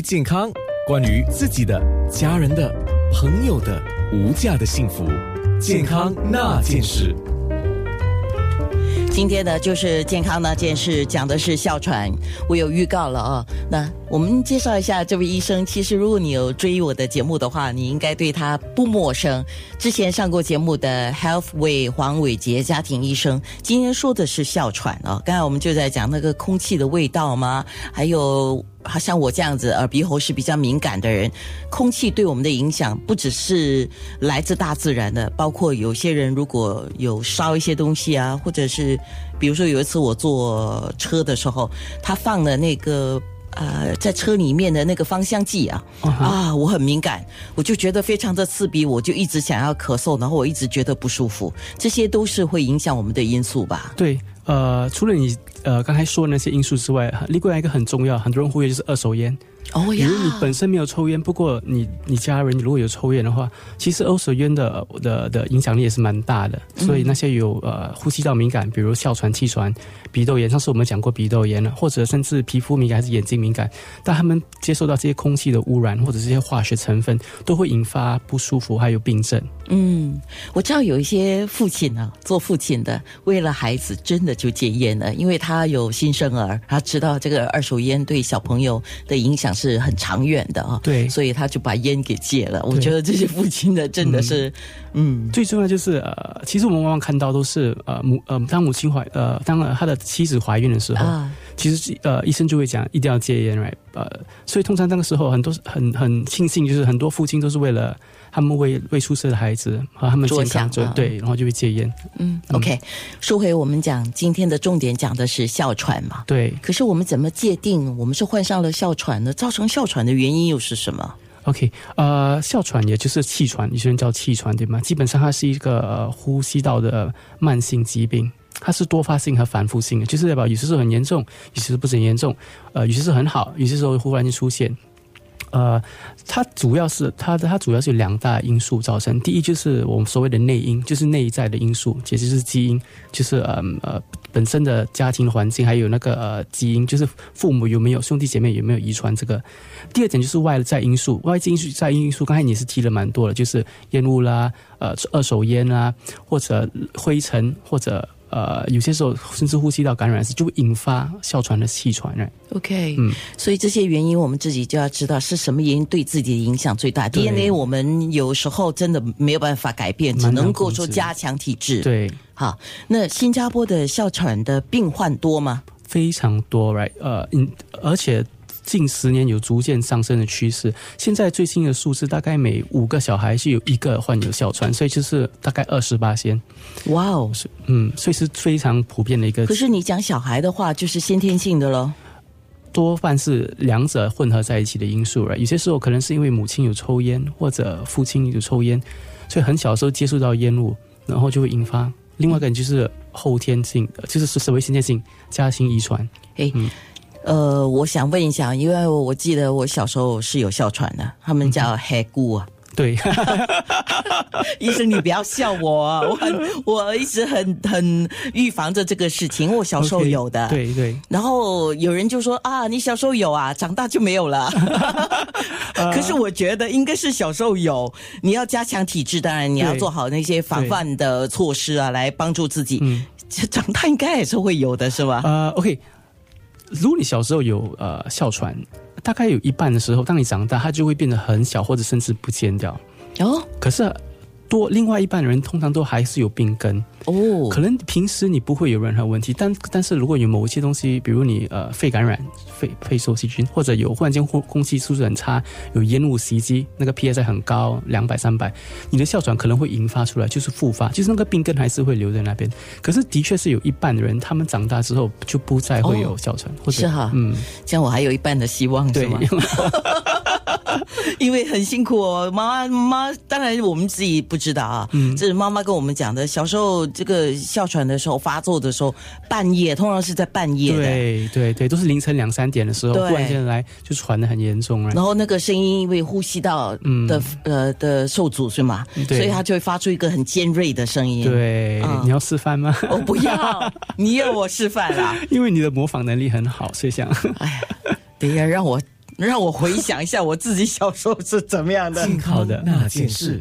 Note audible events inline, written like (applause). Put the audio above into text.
健康，关于自己的、家人的、朋友的无价的幸福，健康那件事。今天呢，就是健康那件事，讲的是哮喘。我有预告了啊，那我们介绍一下这位医生。其实，如果你有追我的节目的话，你应该对他不陌生。之前上过节目的 Healthway 黄伟杰家庭医生，今天说的是哮喘啊。刚才我们就在讲那个空气的味道吗？还有。好像我这样子耳鼻喉是比较敏感的人，空气对我们的影响不只是来自大自然的，包括有些人如果有烧一些东西啊，或者是比如说有一次我坐车的时候，他放的那个呃在车里面的那个芳香剂啊啊，我很敏感，我就觉得非常的刺鼻，我就一直想要咳嗽，然后我一直觉得不舒服，这些都是会影响我们的因素吧？对，呃，除了你。呃，刚才说的那些因素之外，另外一个很重要，很多人忽略就是二手烟。哦呀，比如你本身没有抽烟，不过你你家人如果有抽烟的话，其实二手烟的的的影响力也是蛮大的。所以那些有呃呼吸道敏感，比如哮喘、气喘、鼻窦炎，上次我们讲过鼻窦炎了，或者甚至皮肤敏感还是眼睛敏感，但他们接受到这些空气的污染或者这些化学成分，都会引发不舒服，还有病症。嗯，我知道有一些父亲啊，做父亲的为了孩子真的就戒烟了，因为他有新生儿，他知道这个二手烟对小朋友的影响。是很长远的啊，对，所以他就把烟给戒了。我觉得这些父亲的真的是，嗯，最重要就是呃，其实我们往往看到都是呃母呃当母亲怀呃当他的妻子怀孕的时候，其实呃医生就会讲一定要戒烟，right？呃，所以通常那个时候很多很很庆幸，就是很多父亲都是为了。他们为为出生的孩子和他们健康做对，然后就会戒烟。嗯，OK。说回我们讲今天的重点，讲的是哮喘嘛？对。可是我们怎么界定我们是患上了哮喘呢？造成哮喘的原因又是什么？OK，呃，哮喘也就是气喘，有些人叫气喘，对吗？基本上它是一个呼吸道的慢性疾病，它是多发性和反复性的，就是代表有些时候很严重，有些时候不是很严重，呃，有些时候很好，有些时候忽然间出现。呃，它主要是它的它主要是有两大因素造成。第一就是我们所谓的内因，就是内在的因素，其实是基因，就是呃呃本身的家庭环境，还有那个呃基因，就是父母有没有兄弟姐妹有没有遗传这个。第二点就是外在因素，外在因素在因素，刚才你是提了蛮多的，就是烟雾啦，呃二手烟啊，或者灰尘，或者。呃，有些时候甚至呼吸道感染是就会引发哮喘的气喘染。OK，嗯，所以这些原因我们自己就要知道是什么原因对自己的影响最大。DNA 我们有时候真的没有办法改变，只能够说加强体质。对，好，那新加坡的哮喘的病患多吗？非常多，right？呃，嗯，而且。近十年有逐渐上升的趋势，现在最新的数字大概每五个小孩是有一个患有哮喘，所以就是大概二十八先。哇哦，是嗯，所以是非常普遍的一个。可是你讲小孩的话，就是先天性的喽，多半是两者混合在一起的因素了。有些时候可能是因为母亲有抽烟，或者父亲有抽烟，所以很小的时候接触到烟雾，然后就会引发。另外一个就是后天性，就是所谓先天性家庭遗传。哎。呃，我想问一下，因为我记得我小时候是有哮喘的，他们叫黑姑啊。对，(laughs) 医生你不要笑我，我很 (laughs) 我一直很很预防着这个事情，我小时候有的。对对。然后有人就说啊，你小时候有啊，长大就没有了。(laughs) 可是我觉得应该是小时候有，你要加强体质，当然你要做好那些防范的措施啊，来帮助自己。嗯。长大应该也是会有的，是吧？呃，OK。如果你小时候有呃哮喘，大概有一半的时候，当你长大，它就会变得很小，或者甚至不见掉。哦，可是。多另外一半人通常都还是有病根。哦，可能平时你不会有任何问题，但但是如果有某一些东西，比如你呃肺感染、肺肺受细菌，或者有忽然间空空气素质很差，有烟雾袭击，那个 PSI 很高，两百三百，你的哮喘可能会引发出来，就是复发，就是那个病根还是会留在那边。可是的确是有一半的人，他们长大之后就不再会有哮喘，是哈，嗯，这样我还有一半的希望，是吗？(laughs) 因为很辛苦哦，妈妈妈，当然我们自己不知道啊。嗯，这是妈妈跟我们讲的。小时候这个哮喘的时候发作的时候，半夜通常是在半夜。对对对，都是凌晨两三点的时候，突然间来就喘的很严重了然后那个声音因为呼吸道的呃的受阻是吗？所以他就会发出一个很尖锐的声音。对，你要示范吗？我不要，(laughs) 你要我示范啦。因为你的模仿能力很好，所以想。哎呀，等一下让我。让我回想一下我自己小时候是怎么样的。(laughs) 静好的那件事。